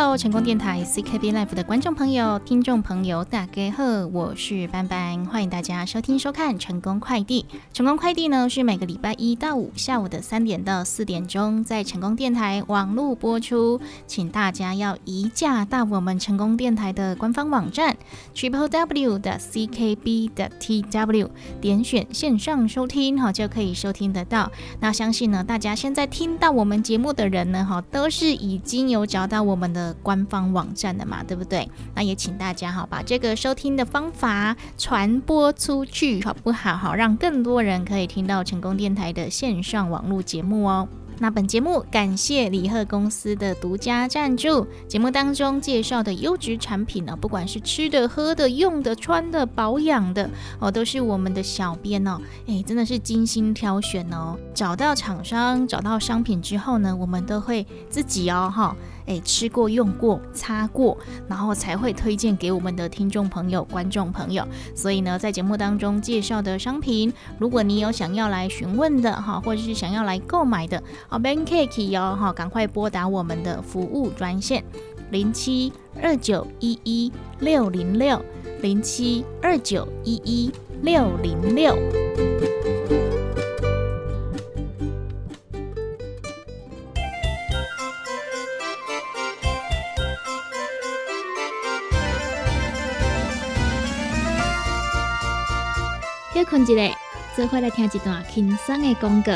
Hello，成功电台 CKB Life 的观众朋友、听众朋友，大家好，我是班班，欢迎大家收听收看成功快递。成功快递呢是每个礼拜一到五下午的三点到四点钟，在成功电台网络播出，请大家要移驾到我们成功电台的官方网站 triple w 的 CKB 的 TW，点选线上收听哈，就可以收听得到。那相信呢，大家现在听到我们节目的人呢，哈，都是已经有找到我们的。官方网站的嘛，对不对？那也请大家哈，把这个收听的方法传播出去，好不好？好，让更多人可以听到成功电台的线上网络节目哦。那本节目感谢李贺公司的独家赞助，节目当中介绍的优质产品呢，不管是吃的、喝的、用的、穿的、保养的哦，都是我们的小编哦，哎，真的是精心挑选哦。找到厂商、找到商品之后呢，我们都会自己哦，哈。哎，吃过、用过、擦过，然后才会推荐给我们的听众朋友、观众朋友。所以呢，在节目当中介绍的商品，如果你有想要来询问的哈，或者是想要来购买的，哦，Ben Cake 哦，哈，赶快拨打我们的服务专线零七二九一一六零六零七二九一一六零六。困一下，做伙来听一段轻松的广告。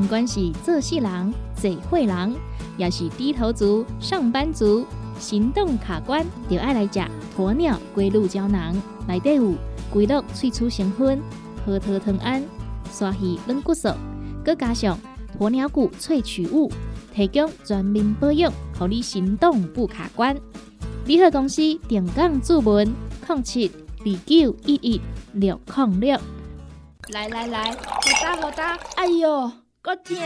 不管是做事人、嘴会人，也是低头族、上班族，行动卡关，就爱来食鸵鸟龟鹿胶囊。内底有龟鹿萃取成分，核桃藤胺、刷鱼软骨素，佮加上鸵鸟骨萃取物。提供全面保养，让你行动不卡关。联合公司定岗注文：零七二九一一六零六。来来来，好打好打！哎呦，够痛！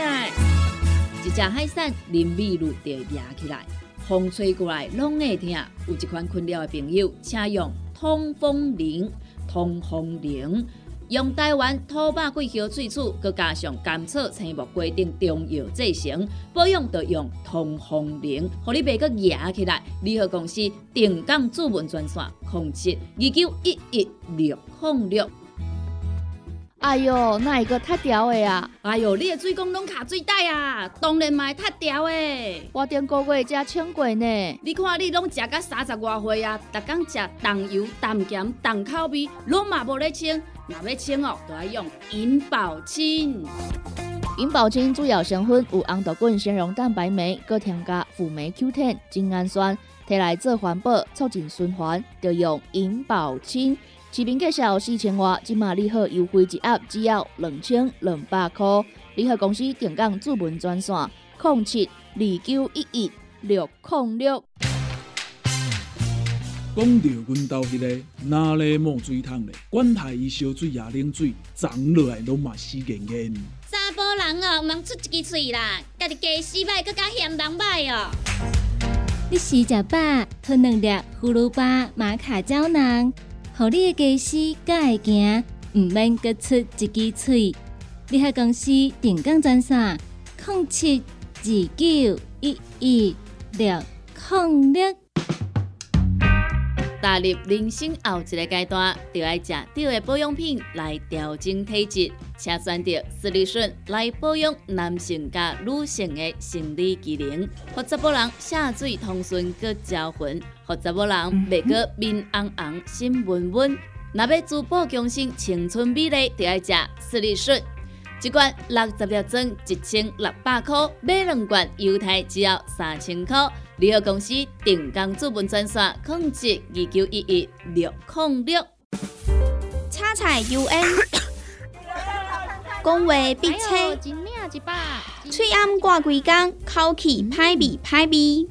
一只海扇淋雨露就压起来，风吹过来拢会痛。有一款困扰的朋友，请用通风铃，通风铃。用台湾土八桂花萃取，佮加上甘草、青木、规定中药制成，保养要用通风灵，互你袂佮压起来。联合公司定岗主文专线：控制二九一一六零六。哎哟，那一个太屌的啊！哎哟，你的水工拢卡水袋啊！当然嘛太屌的。我顶个月才称过呢。你看你拢食到三十外岁啊，逐天食重油、重咸、重口味，拢嘛无咧称。若要清哦，都要用银保清。银保清主要成分有红豆根、纤溶蛋白酶，搁添加辅酶 Q10、精氨酸，摕来做环保、促进循环，就用银保清。市面介绍四千瓦，今马利好优惠一盒只要两千两百块。利好公司定岗主文专线：零七二九一一六零六。讲到阮兜迄个哪里冒水桶咧？管他伊烧水也冷水，长落来拢嘛死严严。查甫人哦，毋通出一支嘴啦，家己家洗歹，更加嫌人歹哦。你食食饱，吞两粒葫芦巴、马卡胶囊，互你的家洗才会行，毋免各出一支嘴。你喺公司定岗赚啥？零七二九一一六零六。踏入人生后一个阶段，就要食对的保养品来调整体质，请选择斯利顺来保养男性加女性的生理机能，或者某人下水通顺个招魂，或者某人袂个面红红心温温。若要珠宝强身、青春美丽，就要食斯利顺。一罐六十粒装，一千六百块；买两罐，犹太只要三千块。联合公司定岗资本专线：控制二九一一六零六。叉彩 UN，讲话必切，嘴暗挂几工，口气歹味歹味。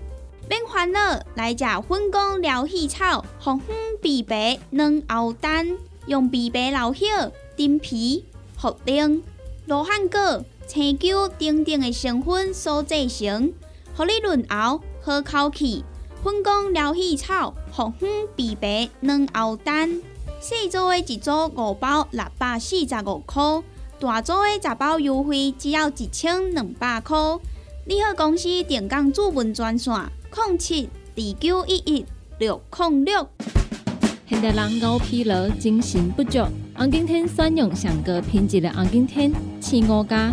免烦恼，来食粉果疗气草，红粉枇杷软藕丹，用枇杷老叶、丁皮、茯苓。罗汉果、青椒等等的成分所制成，互你润喉好口气。粉工疗气草、红粉枇杷软藕丹，细组的一组五包六百四十五块，大组的十包优惠只要一千两百块。你好，公司电工主文专线：零七二九一一六零六。现代人熬疲劳，精神不足。红景天选用上高品质的红景天，青五加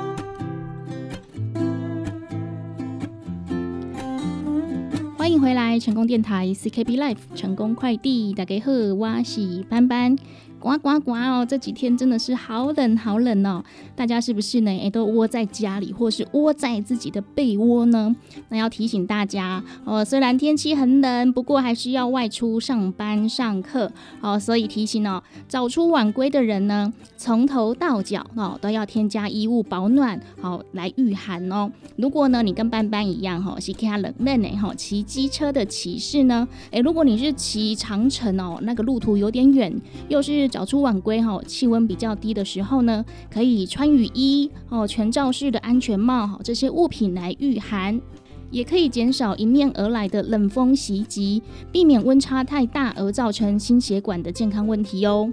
回来，成功电台 CKB Life 成功快递，大家好，我是班班。呱呱呱哦！这几天真的是好冷好冷哦，大家是不是呢？诶，都窝在家里，或是窝在自己的被窝呢？那要提醒大家哦，虽然天气很冷，不过还是要外出上班上课哦。所以提醒哦，早出晚归的人呢，从头到脚哦都要添加衣物保暖，好来御寒哦。如果呢你跟班班一样哈，是他冷冷的哈，骑机车的骑士呢，诶，如果你是骑长城哦，那个路途有点远，又是早出晚归哈，气温比较低的时候呢，可以穿雨衣哦，全罩式的安全帽哈，这些物品来御寒，也可以减少迎面而来的冷风袭击，避免温差太大而造成心血管的健康问题哦。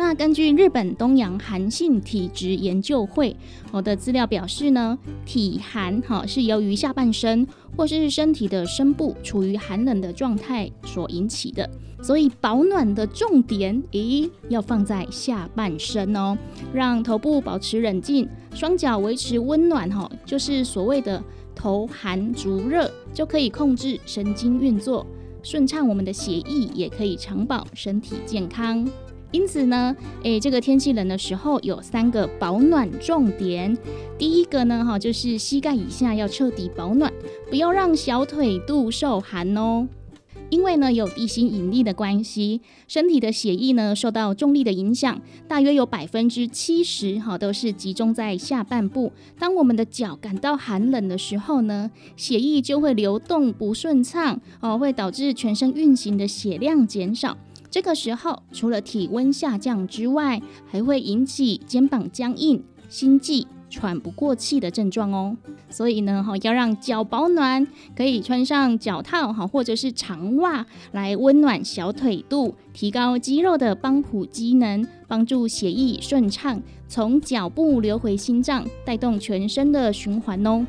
那根据日本东洋寒性体质研究会我的资料表示呢，体寒哈是由于下半身或是身体的深部处于寒冷的状态所引起的，所以保暖的重点，咦，要放在下半身哦，让头部保持冷静，双脚维持温暖哈，就是所谓的头寒足热，就可以控制神经运作，顺畅我们的血液，也可以长保身体健康。因此呢，诶，这个天气冷的时候有三个保暖重点。第一个呢，哈，就是膝盖以下要彻底保暖，不要让小腿肚受寒哦。因为呢，有地心引力的关系，身体的血液呢受到重力的影响，大约有百分之七十哈都是集中在下半部。当我们的脚感到寒冷的时候呢，血液就会流动不顺畅哦，会导致全身运行的血量减少。这个时候，除了体温下降之外，还会引起肩膀僵硬、心悸、喘不过气的症状哦。所以呢，哈，要让脚保暖，可以穿上脚套哈，或者是长袜来温暖小腿肚，提高肌肉的帮浦机能，帮助血液顺畅从脚部流回心脏，带动全身的循环哦。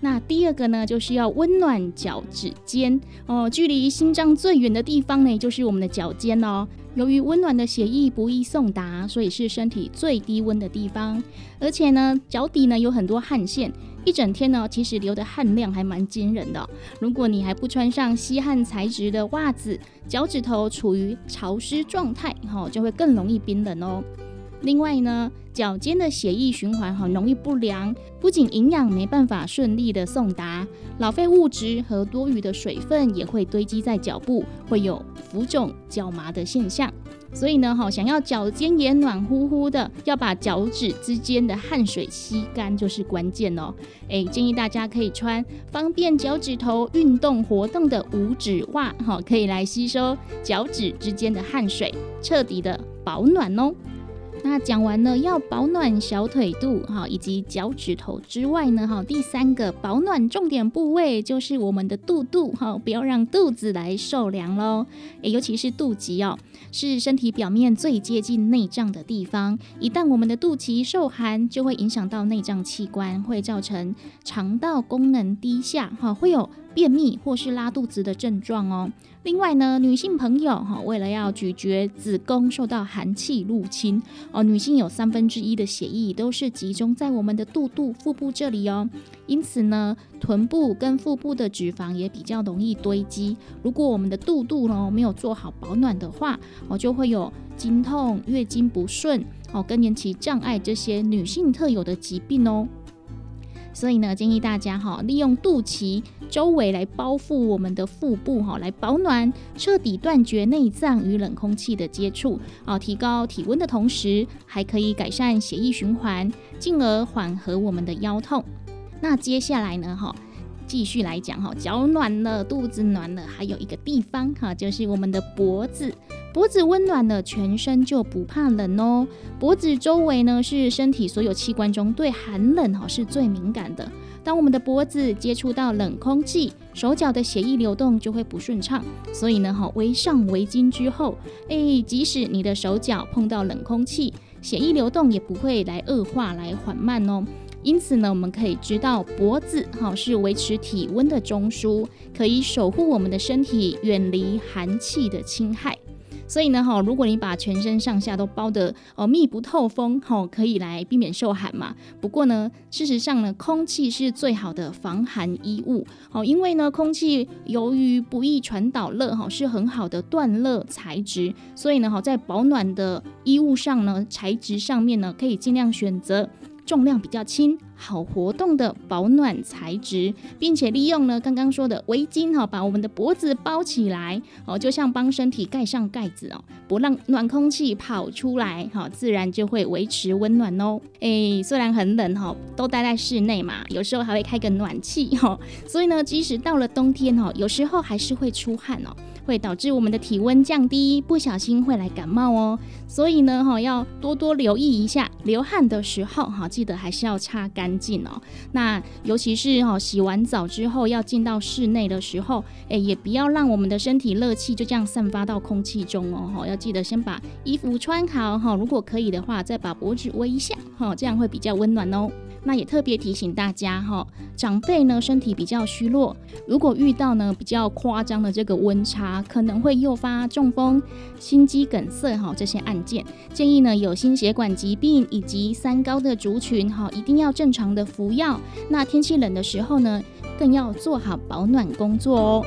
那第二个呢，就是要温暖脚趾尖哦，距离心脏最远的地方呢，就是我们的脚尖哦。由于温暖的血液不易送达，所以是身体最低温的地方。而且呢，脚底呢有很多汗腺，一整天呢，其实流的汗量还蛮惊人的。如果你还不穿上吸汗材质的袜子，脚趾头处于潮湿状态，哈，就会更容易冰冷哦。另外呢，脚尖的血液循环很容易不良，不仅营养没办法顺利的送达，老废物质和多余的水分也会堆积在脚部，会有浮肿、脚麻的现象。所以呢，哈，想要脚尖也暖乎乎的，要把脚趾之间的汗水吸干就是关键哦。诶，建议大家可以穿方便脚趾头运动活动的五指袜，哈，可以来吸收脚趾之间的汗水，彻底的保暖哦。那讲完了要保暖小腿肚哈，以及脚趾头之外呢哈，第三个保暖重点部位就是我们的肚肚哈，不要让肚子来受凉喽。诶，尤其是肚脐哦，是身体表面最接近内脏的地方，一旦我们的肚脐受寒，就会影响到内脏器官，会造成肠道功能低下哈，会有便秘或是拉肚子的症状哦。另外呢，女性朋友哈，为了要咀嚼子宫受到寒气入侵哦，女性有三分之一的血液都是集中在我们的肚肚、腹部这里哦，因此呢，臀部跟腹部的脂肪也比较容易堆积。如果我们的肚肚呢没有做好保暖的话，哦，就会有经痛、月经不顺哦、更年期障碍这些女性特有的疾病哦。所以呢，建议大家哈，利用肚脐周围来包覆我们的腹部哈，来保暖，彻底断绝内脏与冷空气的接触啊，提高体温的同时，还可以改善血液循环，进而缓和我们的腰痛。那接下来呢，哈，继续来讲哈，脚暖了，肚子暖了，还有一个地方哈，就是我们的脖子。脖子温暖了，全身就不怕冷哦。脖子周围呢，是身体所有器官中对寒冷哈是最敏感的。当我们的脖子接触到冷空气，手脚的血液流动就会不顺畅。所以呢，哈，围上围巾之后，哎，即使你的手脚碰到冷空气，血液流动也不会来恶化、来缓慢哦。因此呢，我们可以知道脖子哈是维持体温的中枢，可以守护我们的身体远离寒气的侵害。所以呢，哈，如果你把全身上下都包得哦密不透风，哈，可以来避免受寒嘛。不过呢，事实上呢，空气是最好的防寒衣物，好，因为呢，空气由于不易传导热，哈，是很好的断热材质。所以呢，哈，在保暖的衣物上呢，材质上面呢，可以尽量选择。重量比较轻、好活动的保暖材质，并且利用呢刚刚说的围巾哈，把我们的脖子包起来哦，就像帮身体盖上盖子哦，不让暖空气跑出来哈，自然就会维持温暖哦。诶，虽然很冷哈，都待在室内嘛，有时候还会开个暖气哈，所以呢，即使到了冬天哈，有时候还是会出汗哦。会导致我们的体温降低，不小心会来感冒哦。所以呢，哈，要多多留意一下，流汗的时候，哈，记得还是要擦干干净哦。那尤其是哈，洗完澡之后要进到室内的时候，哎，也不要让我们的身体热气就这样散发到空气中哦。哈，要记得先把衣服穿好，哈，如果可以的话，再把脖子围一下，哈，这样会比较温暖哦。那也特别提醒大家哈，长辈呢身体比较虚弱，如果遇到呢比较夸张的这个温差，可能会诱发中风、心肌梗塞哈这些案件，建议呢有心血管疾病以及三高的族群哈，一定要正常的服药。那天气冷的时候呢，更要做好保暖工作哦。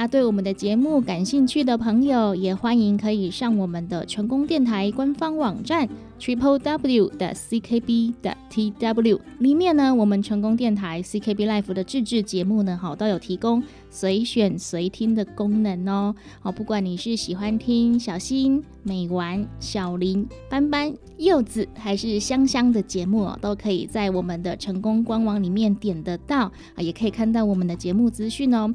那对我们的节目感兴趣的朋友，也欢迎可以上我们的成功电台官方网站 triple w 的 ckb 的 tw 里面呢，我们成功电台 ckb life 的自制节目呢，好都有提供随选随听的功能哦。好，不管你是喜欢听小新、美玩、小林、斑斑、柚子，还是香香的节目哦，都可以在我们的成功官网里面点得到啊，也可以看到我们的节目资讯哦。